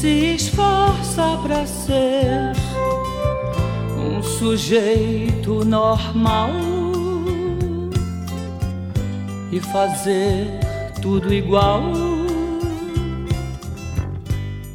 Se esforça para ser um sujeito normal e fazer tudo igual.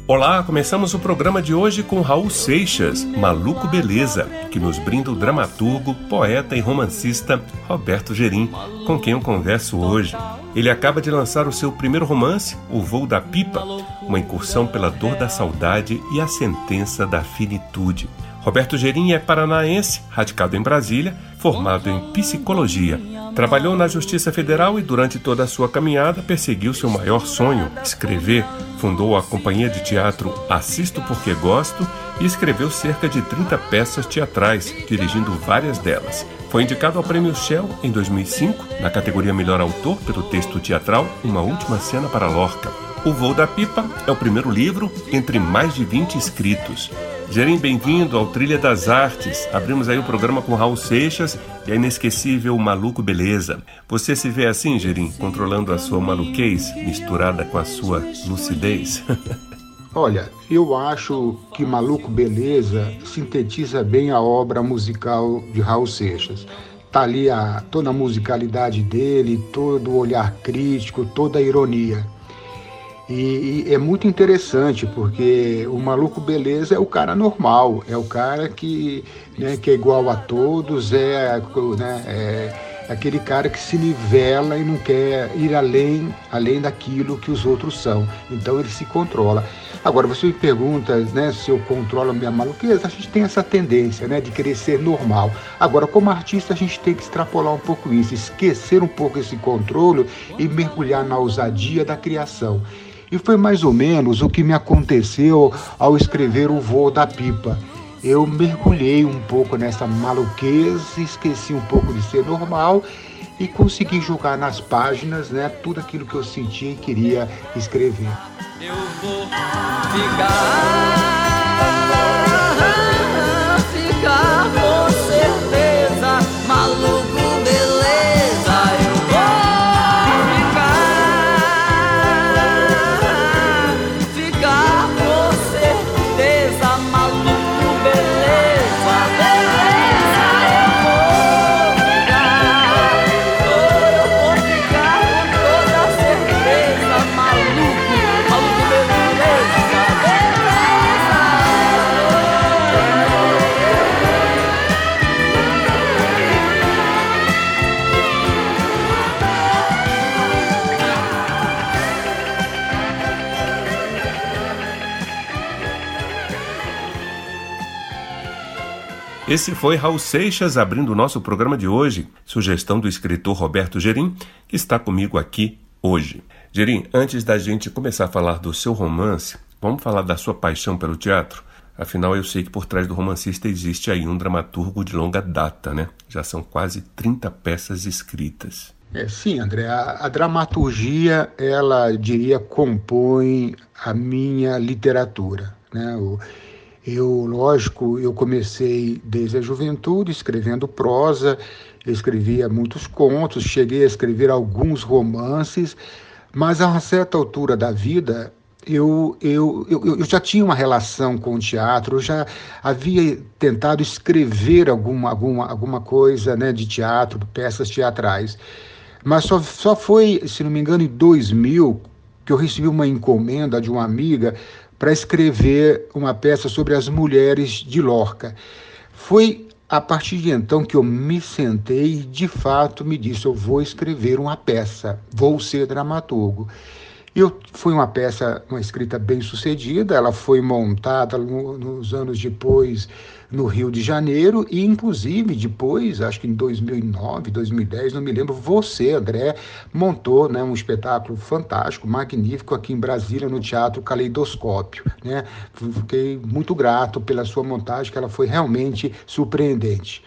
Olá, começamos o programa de hoje com Raul Seixas, Maluco Beleza, que nos brinda o dramaturgo, poeta e romancista Roberto Gerim, com quem eu converso hoje. Ele acaba de lançar o seu primeiro romance, O Voo da Pipa, uma incursão pela dor da saudade e a sentença da finitude. Roberto Gerim é paranaense, radicado em Brasília, formado em psicologia. Trabalhou na Justiça Federal e durante toda a sua caminhada perseguiu seu maior sonho, escrever. Fundou a companhia de teatro Assisto Porque Gosto e escreveu cerca de 30 peças teatrais, dirigindo várias delas. Foi indicado ao Prêmio Shell em 2005, na categoria Melhor Autor, pelo texto teatral Uma Última Cena para Lorca. O Voo da Pipa é o primeiro livro entre mais de 20 escritos. Gerim, bem-vindo ao Trilha das Artes. Abrimos aí o programa com Raul Seixas e a inesquecível Maluco Beleza. Você se vê assim, Gerim, controlando a sua maluquez misturada com a sua lucidez? Olha, eu acho que Maluco Beleza sintetiza bem a obra musical de Raul Seixas. Tá ali a, toda a musicalidade dele, todo o olhar crítico, toda a ironia. E, e, é muito interessante porque o maluco beleza é o cara normal, é o cara que, né, que é igual a todos, é, né, é aquele cara que se nivela e não quer ir além, além daquilo que os outros são. Então ele se controla. Agora, você me pergunta né, se eu controlo a minha maluqueza, a gente tem essa tendência né, de querer ser normal. Agora, como artista, a gente tem que extrapolar um pouco isso, esquecer um pouco esse controle e mergulhar na ousadia da criação. E foi mais ou menos o que me aconteceu ao escrever O Voo da Pipa. Eu mergulhei um pouco nessa maluquez, esqueci um pouco de ser normal e consegui jogar nas páginas né, tudo aquilo que eu sentia e queria escrever. Eu vou ficar. Esse foi Raul Seixas abrindo o nosso programa de hoje, sugestão do escritor Roberto Gerim, que está comigo aqui hoje. Gerim, antes da gente começar a falar do seu romance, vamos falar da sua paixão pelo teatro? Afinal, eu sei que por trás do romancista existe aí um dramaturgo de longa data, né? Já são quase 30 peças escritas. É, sim, André, a, a dramaturgia, ela, diria, compõe a minha literatura, né? O, eu, lógico, eu comecei desde a juventude escrevendo prosa, escrevia muitos contos, cheguei a escrever alguns romances, mas a uma certa altura da vida eu, eu, eu, eu, já tinha uma relação com o teatro, eu já havia tentado escrever alguma, alguma, alguma coisa né, de teatro, peças teatrais. Mas só, só foi, se não me engano, em 2000 que eu recebi uma encomenda de uma amiga para escrever uma peça sobre as mulheres de Lorca. Foi a partir de então que eu me sentei e de fato me disse: eu vou escrever uma peça, vou ser dramaturgo. Eu, foi uma peça, uma escrita bem sucedida, ela foi montada no, nos anos depois no Rio de Janeiro e, inclusive, depois, acho que em 2009, 2010, não me lembro, você, André, montou né, um espetáculo fantástico, magnífico aqui em Brasília, no Teatro Caleidoscópio. Né? Fiquei muito grato pela sua montagem, que ela foi realmente surpreendente.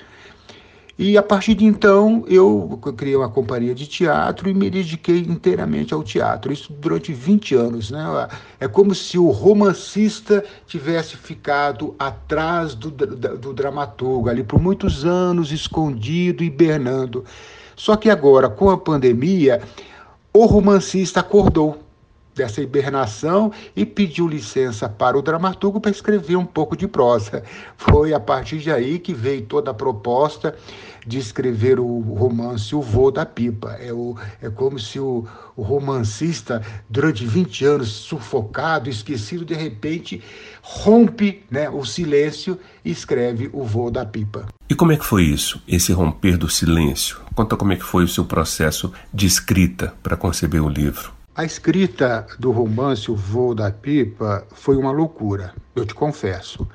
E a partir de então eu criei uma companhia de teatro e me dediquei inteiramente ao teatro. Isso durante 20 anos. Né? É como se o romancista tivesse ficado atrás do, do, do dramaturgo, ali por muitos anos, escondido, hibernando. Só que agora, com a pandemia, o romancista acordou dessa hibernação e pediu licença para o dramaturgo para escrever um pouco de prosa. Foi a partir de aí que veio toda a proposta de escrever o romance O Voo da Pipa. É, o, é como se o, o romancista, durante 20 anos sufocado, esquecido, de repente rompe né, o silêncio e escreve O Voo da Pipa. E como é que foi isso, esse romper do silêncio? Conta como é que foi o seu processo de escrita para conceber o livro. A escrita do romance O Voo da Pipa foi uma loucura, eu te confesso.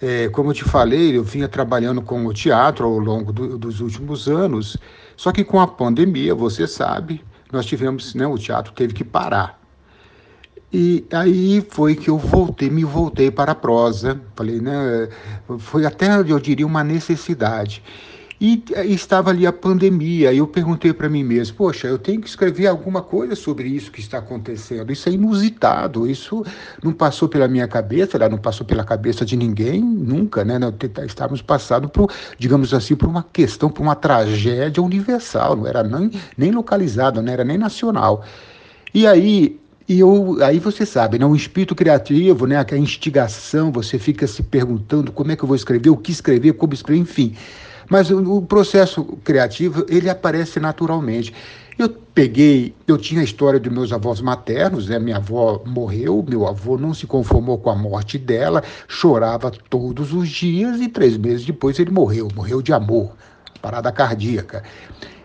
É, como eu te falei, eu vinha trabalhando com o teatro ao longo do, dos últimos anos, só que com a pandemia, você sabe, nós tivemos, né, o teatro teve que parar. E aí foi que eu voltei, me voltei para a prosa. Falei, né, foi até, eu diria, uma necessidade. E, estava ali a pandemia. E eu perguntei para mim mesmo: poxa, eu tenho que escrever alguma coisa sobre isso que está acontecendo. Isso é inusitado. Isso não passou pela minha cabeça, não passou pela cabeça de ninguém nunca, né? Estávamos passando por, digamos assim, por uma questão, por uma tragédia universal. Não era nem, nem localizada, não era nem nacional. E aí e eu, aí você sabe, né, o espírito criativo, né, a instigação, você fica se perguntando como é que eu vou escrever, o que escrever, como escrever, enfim. Mas o, processo criativo, ele aparece naturalmente. Eu peguei, eu tinha a história dos meus avós maternos, né? minha avó morreu, meu avô não se conformou com a morte dela, chorava todos os dias e três meses depois ele morreu, morreu de amor, parada cardíaca.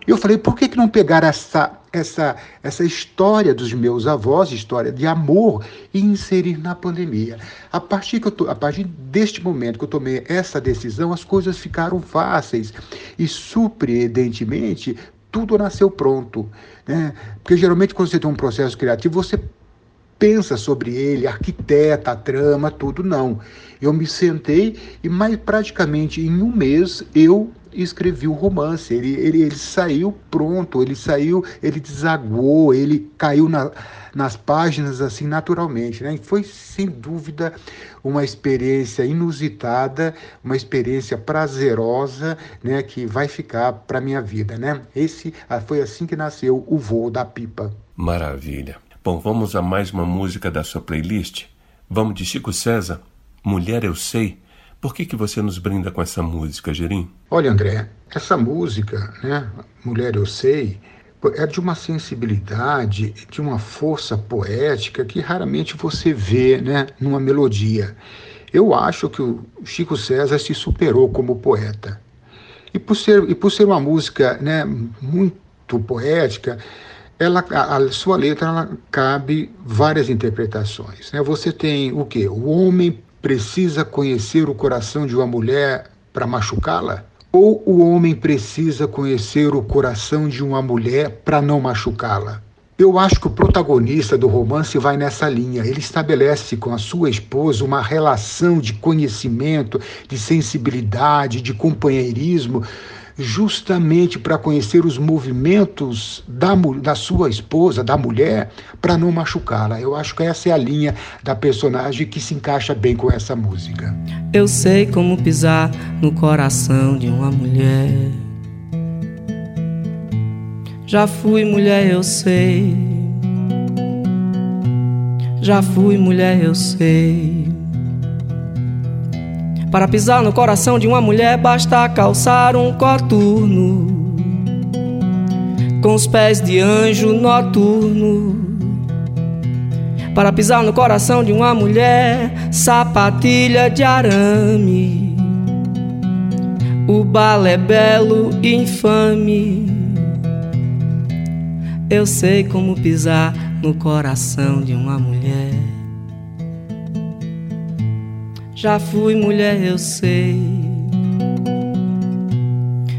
Eu falei, por que, que não pegar essa, essa, essa história dos meus avós, história de amor, e inserir na pandemia? A partir, que eu to, a partir deste momento que eu tomei essa decisão, as coisas ficaram fáceis. E, surpreendentemente, tudo nasceu pronto. Né? Porque geralmente, quando você tem um processo criativo, você pensa sobre ele, arquiteta trama, tudo. Não. Eu me sentei e mais praticamente em um mês eu escrevi o romance. Ele, ele, ele saiu pronto, ele saiu, ele desaguou, ele caiu na, nas páginas assim naturalmente. Né? E foi, sem dúvida, uma experiência inusitada, uma experiência prazerosa né? que vai ficar para minha vida. Né? Esse ah, Foi assim que nasceu o Voo da Pipa. Maravilha. Bom, vamos a mais uma música da sua playlist? Vamos de Chico César, Mulher Eu Sei. Por que, que você nos brinda com essa música, Gerim? Olha, André, essa música, né, Mulher Eu Sei, é de uma sensibilidade, de uma força poética que raramente você vê né, numa melodia. Eu acho que o Chico César se superou como poeta. E por ser, e por ser uma música né, muito poética, ela, a, sua letra ela cabe várias interpretações. Né? Você tem o quê? O homem precisa conhecer o coração de uma mulher para machucá-la? Ou o homem precisa conhecer o coração de uma mulher para não machucá-la? Eu acho que o protagonista do romance vai nessa linha. Ele estabelece com a sua esposa uma relação de conhecimento, de sensibilidade, de companheirismo, justamente para conhecer os movimentos da, da sua esposa, da mulher, para não machucá-la. Eu acho que essa é a linha da personagem que se encaixa bem com essa música. Eu sei como pisar no coração de uma mulher. Já fui mulher, eu sei. Já fui mulher, eu sei. Para pisar no coração de uma mulher basta calçar um coturno com os pés de anjo noturno. Para pisar no coração de uma mulher, sapatilha de arame. O balé belo e infame. Eu sei como pisar no coração de uma mulher. Já fui mulher, eu sei.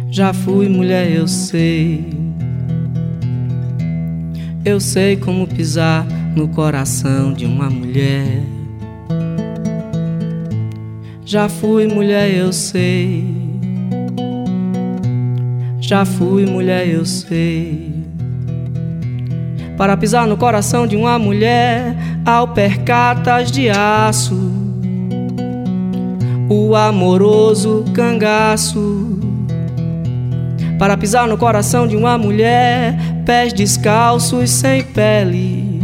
Já fui mulher, eu sei. Eu sei como pisar no coração de uma mulher. Já fui mulher, eu sei. Já fui mulher, eu sei. Para pisar no coração de uma mulher, ao percatas de aço, o amoroso cangaço para pisar no coração de uma mulher, pés descalços sem pele.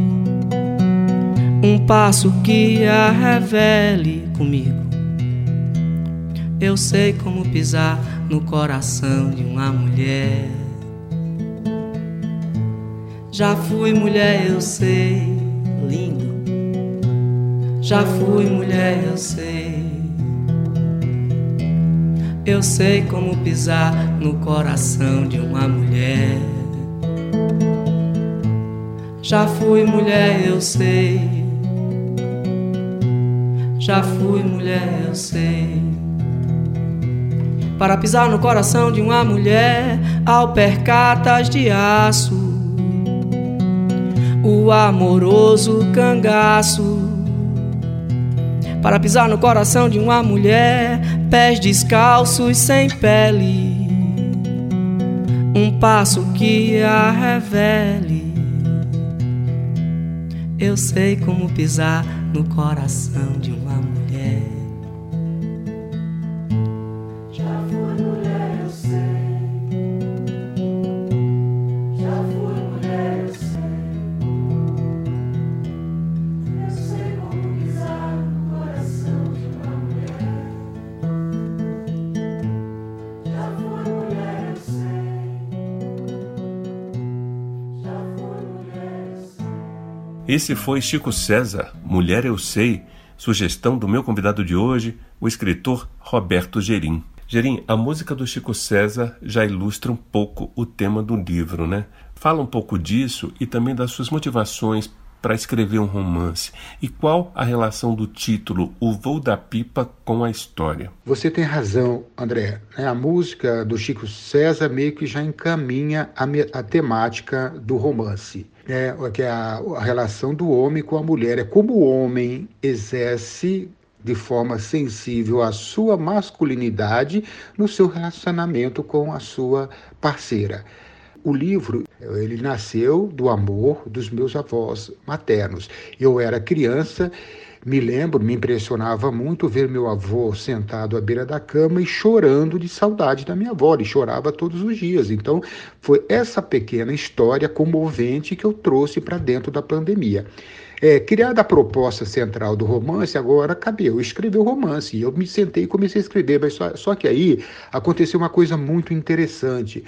Um passo que a revele comigo. Eu sei como pisar no coração de uma mulher. Já fui mulher, eu sei, lindo. Já fui mulher, eu sei. Eu sei como pisar no coração de uma mulher. Já fui mulher, eu sei. Já fui mulher, eu sei. Para pisar no coração de uma mulher, ao percatas de aço, o amoroso cangaço para pisar no coração de uma mulher, pés descalços sem pele. Um passo que a revele. Eu sei como pisar no coração de uma mulher. Esse foi Chico César, Mulher Eu Sei, sugestão do meu convidado de hoje, o escritor Roberto Gerim. Gerim, a música do Chico César já ilustra um pouco o tema do livro, né? Fala um pouco disso e também das suas motivações para escrever um romance? E qual a relação do título O Voo da Pipa com a história? Você tem razão, André. Né? A música do Chico César meio que já encaminha a, a temática do romance é, que é a, a relação do homem com a mulher. É como o homem exerce de forma sensível a sua masculinidade no seu relacionamento com a sua parceira. O livro, ele nasceu do amor dos meus avós maternos. Eu era criança me lembro, me impressionava muito ver meu avô sentado à beira da cama e chorando de saudade da minha avó. Ele chorava todos os dias. Então, foi essa pequena história comovente que eu trouxe para dentro da pandemia. É, criada a proposta central do romance, agora cabe eu escrever o romance. E eu me sentei e comecei a escrever, mas só, só que aí aconteceu uma coisa muito interessante.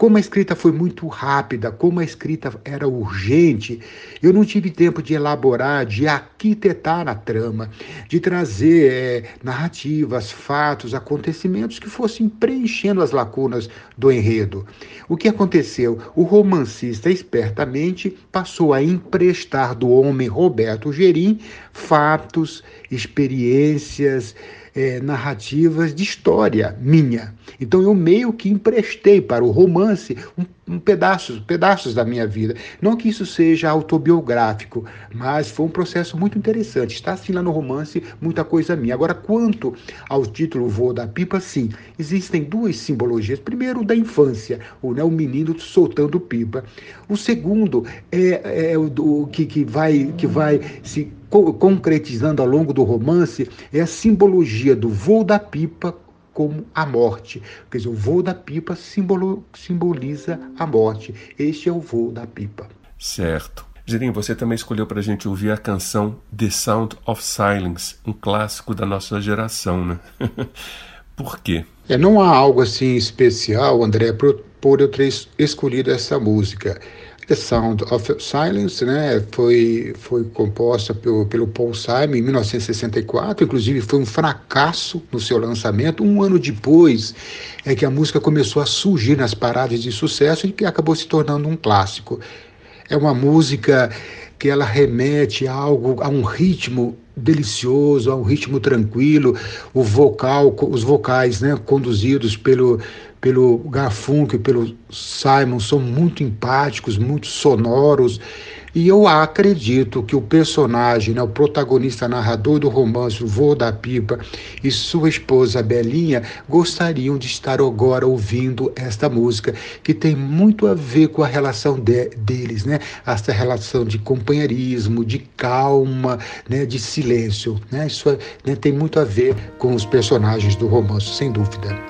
Como a escrita foi muito rápida, como a escrita era urgente, eu não tive tempo de elaborar, de arquitetar a trama, de trazer é, narrativas, fatos, acontecimentos que fossem preenchendo as lacunas do enredo. O que aconteceu? O romancista espertamente passou a emprestar do homem Roberto Gerim fatos, experiências, é, narrativas de história minha. Então eu meio que emprestei para o romance um, um pedaços, pedaços da minha vida. Não que isso seja autobiográfico, mas foi um processo muito interessante. Está assim lá no romance, muita coisa minha. Agora, quanto ao título Voo da Pipa, sim, existem duas simbologias. Primeiro, da infância, o, né, o menino soltando pipa. O segundo é, é o do, que, que, vai, que vai se concretizando ao longo do romance é a simbologia do voo da pipa como a morte. Quer dizer, o voo da pipa simbolo, simboliza a morte. Este é o voo da pipa. Certo. Gerim, você também escolheu para a gente ouvir a canção The Sound of Silence, um clássico da nossa geração, né? por quê? É, não há algo assim especial, André, por eu ter escolhido essa música. The Sound of Silence, né, foi, foi composta pelo, pelo Paul Simon em 1964, inclusive foi um fracasso no seu lançamento. Um ano depois é que a música começou a surgir nas paradas de sucesso e que acabou se tornando um clássico. É uma música que ela remete a algo, a um ritmo delicioso, a um ritmo tranquilo, o vocal, os vocais, né, conduzidos pelo pelo Garfunkel, pelo Simon, são muito empáticos, muito sonoros e eu acredito que o personagem, né, o protagonista narrador do romance, o vô da pipa, e sua esposa Belinha gostariam de estar agora ouvindo esta música, que tem muito a ver com a relação de, deles, né? Essa relação de companheirismo, de calma, né, de silêncio. Né? Isso né, tem muito a ver com os personagens do romance, sem dúvida.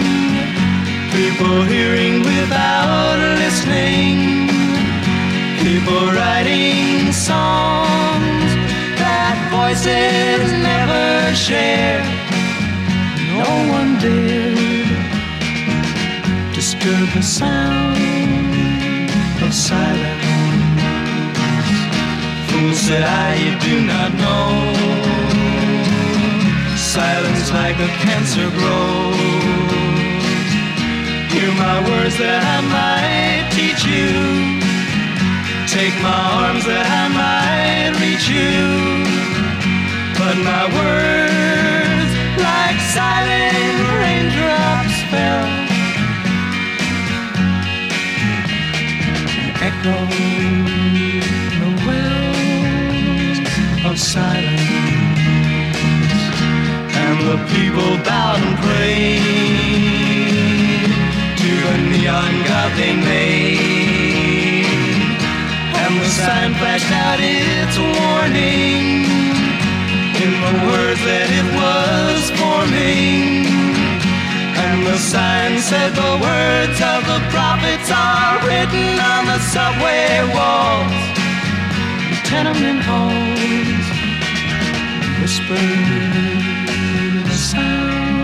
People hearing without listening. People writing songs that voices never share. No one dared disturb the sound of silence. Fool said I, you do not know. Silence like a cancer grows. Hear my words that I might teach you. Take my arms that I might reach you but my words, like silent raindrops, fell. Echo the wells of silence, and the people bowed and prayed neon made, and the sign flashed out its warning in the words that it was forming. And the sign said the words of the prophets are written on the subway walls, tenement halls, whispered the sounds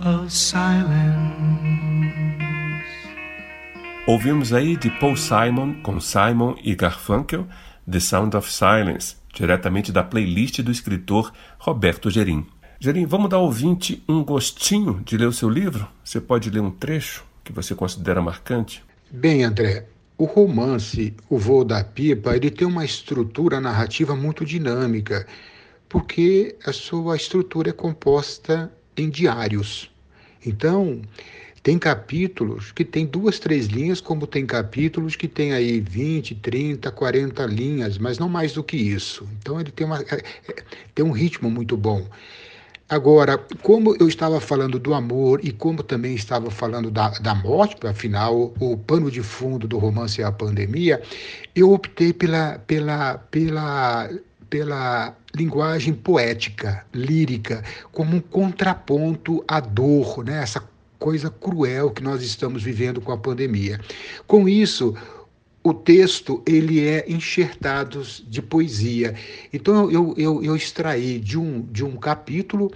of silence. Ouvimos aí de Paul Simon com Simon e Garfunkel, The Sound of Silence, diretamente da playlist do escritor Roberto Gerim. Gerim, vamos dar ao ouvinte um gostinho de ler o seu livro? Você pode ler um trecho que você considera marcante? Bem, André, o romance O Voo da Pipa ele tem uma estrutura narrativa muito dinâmica, porque a sua estrutura é composta em diários. Então, tem capítulos que tem duas, três linhas, como tem capítulos que tem aí 20, 30, 40 linhas, mas não mais do que isso. Então ele tem, uma, é, é, tem um ritmo muito bom. Agora, como eu estava falando do amor e como também estava falando da, da morte, afinal, o pano de fundo do romance é a pandemia, eu optei pela, pela, pela, pela linguagem poética, lírica, como um contraponto à dor, né? essa coisa cruel que nós estamos vivendo com a pandemia. Com isso, o texto ele é enxertado de poesia. Então eu, eu, eu extraí de um, de um capítulo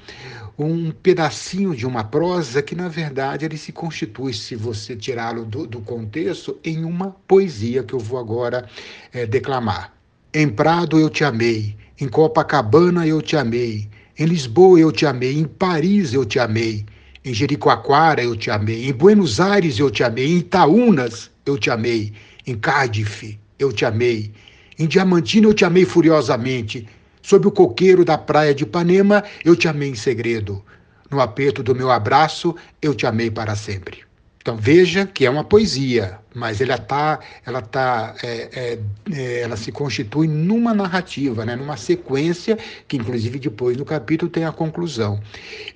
um pedacinho de uma prosa que, na verdade, ele se constitui, se você tirá-lo do, do, contexto, em uma poesia que eu vou agora é, declamar. Em Prado eu te amei, em Copacabana eu te amei, Em Lisboa eu te amei, em Paris eu te amei, em Jericoacoara eu te amei, em Buenos Aires eu te amei, em Itaúnas eu te amei, em Cardiff eu te amei, em Diamantina eu te amei furiosamente, sob o coqueiro da praia de Ipanema eu te amei em segredo, no aperto do meu abraço eu te amei para sempre. Então veja que é uma poesia, mas ela tá, ela tá, é, é, é, ela se constitui numa narrativa, né, numa sequência que inclusive depois no capítulo tem a conclusão.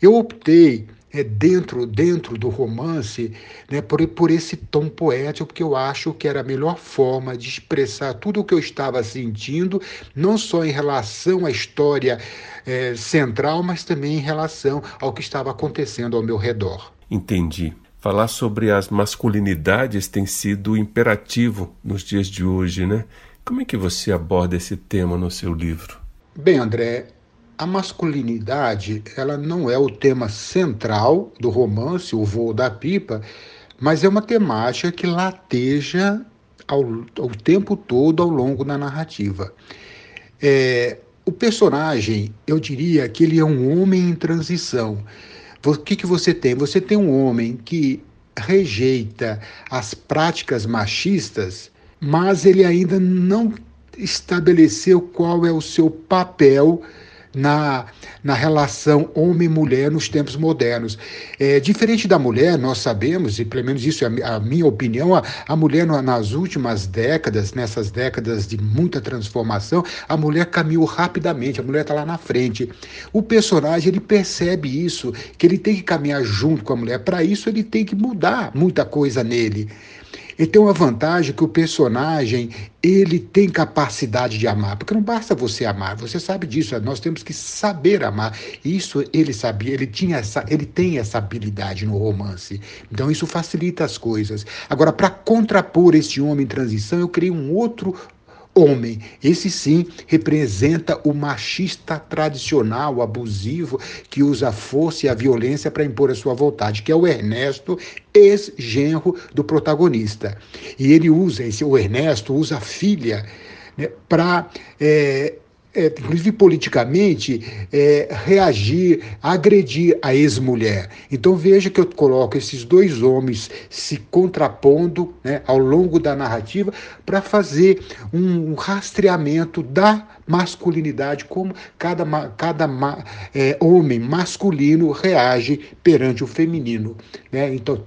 Eu optei é, dentro dentro do romance né, por, por esse tom poético, porque eu acho que era a melhor forma de expressar tudo o que eu estava sentindo, não só em relação à história é, central, mas também em relação ao que estava acontecendo ao meu redor. Entendi. Falar sobre as masculinidades tem sido imperativo nos dias de hoje, né? Como é que você aborda esse tema no seu livro? Bem, André, a masculinidade ela não é o tema central do romance O Voo da Pipa, mas é uma temática que lateja ao, tempo todo ao longo da narrativa. É, o personagem, eu diria que ele é um homem em transição. O que, que você tem? Você tem um homem que rejeita as práticas machistas, mas ele ainda não estabeleceu qual é o seu papel na, na relação homem-mulher nos tempos modernos. É, diferente da mulher, nós sabemos, e pelo menos isso é a, minha opinião, a, a mulher nas últimas décadas, nessas décadas de muita transformação, a mulher caminhou rapidamente, a mulher está lá na frente. O personagem ele percebe isso, que ele tem que caminhar junto com a mulher. Para isso, ele tem que mudar muita coisa nele. E tem uma vantagem que o personagem ele tem capacidade de amar, porque não basta você amar, você sabe disso, nós temos que saber amar. Isso ele sabia, ele tinha essa, ele tem essa habilidade no romance. Então isso facilita as coisas. Agora para contrapor este homem em transição, eu criei um outro homem. Esse sim representa o machista tradicional, abusivo, que usa a força e a violência para impor a sua vontade, que é o Ernesto, ex-genro do protagonista. E ele usa, esse, o Ernesto usa a filha né, para é, é, inclusive politicamente, é, reagir, agredir a ex-mulher. Então veja que eu coloco esses dois homens se contrapondo né, ao longo da narrativa para fazer um rastreamento da masculinidade, como cada, cada é, homem masculino reage perante o feminino. Né? Então,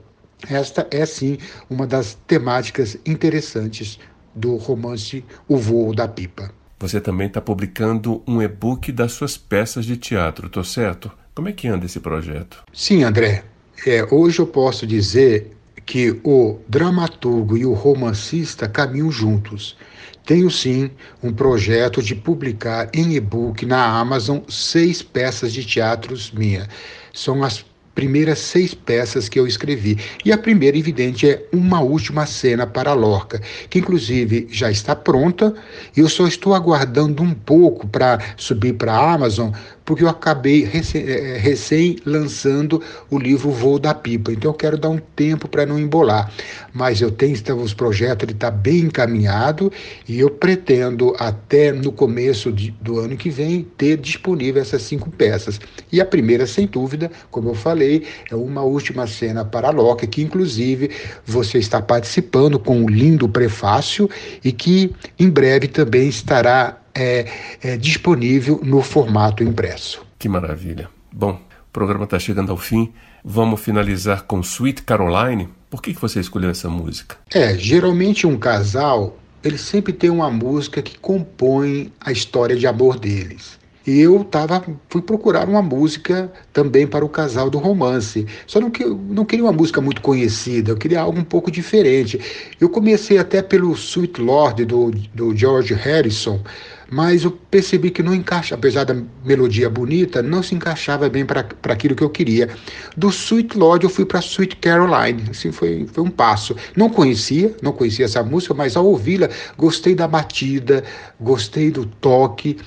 esta é sim uma das temáticas interessantes do romance O Voo da Pipa. Você também está publicando um e-book das suas peças de teatro, tô certo? Como é que anda esse projeto? Sim, André. É, hoje eu posso dizer que o dramaturgo e o romancista caminham juntos. Tenho sim um projeto de publicar em e-book na Amazon seis peças de teatros minha. São as primeiras seis peças que eu escrevi. E a primeira, evidente, é Uma Última Cena para Lorca, que inclusive já está pronta. e Eu só estou aguardando um pouco para subir para a Amazon, porque eu acabei eh, recém, lançando o livro Voo da Pipa. Então eu quero dar um tempo para não embolar. Mas eu tenho então, os projetos, ele está bem encaminhado e eu pretendo até no começo de, do ano que vem ter disponível essas cinco peças. E a primeira, sem dúvida, como eu falei, é uma última cena para Loki, que inclusive você está participando com um lindo prefácio e que em breve também estará é, é, disponível no formato impresso. Que maravilha. Bom, o programa está chegando ao fim. Vamos finalizar com Sweet Caroline. Por que, que você escolheu essa música? É, geralmente um casal, ele sempre tem uma música que compõe a história de amor deles. E eu tava, fui procurar uma música também para o casal do romance. Só não, que, não queria uma música muito conhecida, eu queria algo um pouco diferente. Eu comecei até pelo Sweet Lord do, do George Harrison, mas eu percebi que não encaixa, apesar da melodia bonita, não se encaixava bem para aquilo que eu queria. Do Sweet Lord eu fui para Sweet Caroline, assim foi, foi um passo. Não conhecia, não conhecia essa música, mas ao ouvi-la gostei da batida, gostei do toque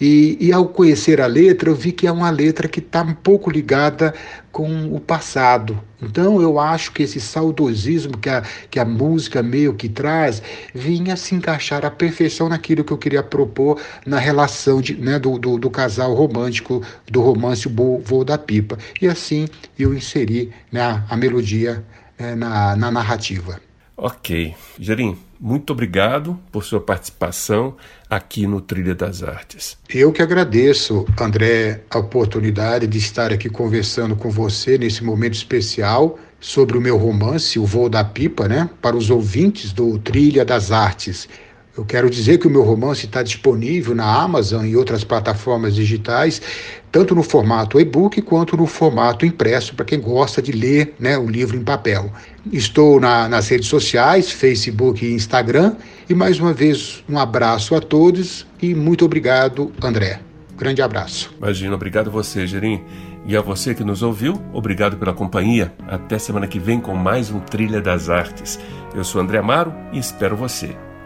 e, e ao conhecer a letra eu vi que é uma letra que está um pouco ligada com o passado. Então eu acho que esse saudosismo que a, que a música meio que traz vinha se encaixar à perfeição naquilo que eu queria propor na relação de, né, do, do, do, casal romântico, do romance o Voo da Pipa. E assim eu inseri né, a melodia é, na, na narrativa. Ok. Gerim, muito obrigado por sua participação aqui no Trilha das Artes. Eu que agradeço, André, a oportunidade de estar aqui conversando com você nesse momento especial sobre o meu romance, O Voo da Pipa, né, para os ouvintes do Trilha das Artes. Eu quero dizer que o meu romance está disponível na Amazon e outras plataformas digitais, tanto no formato e-book quanto no formato impresso, para quem gosta de ler né, o livro em papel. Estou na, nas redes sociais, Facebook e Instagram. E mais uma vez, um abraço a todos e muito obrigado, André. Grande abraço. Imagina, obrigado você, Gerim. E a você que nos ouviu, obrigado pela companhia. Até semana que vem com mais um Trilha das Artes. Eu sou André Amaro e espero você.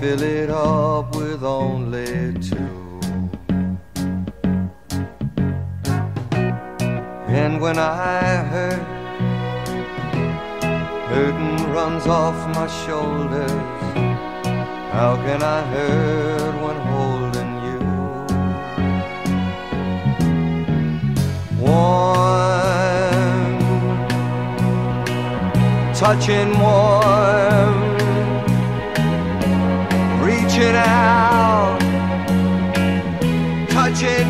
Fill it up with only two. And when I hurt, hurting runs off my shoulders. How can I hurt when holding you? One touching warm, Touching out, touch it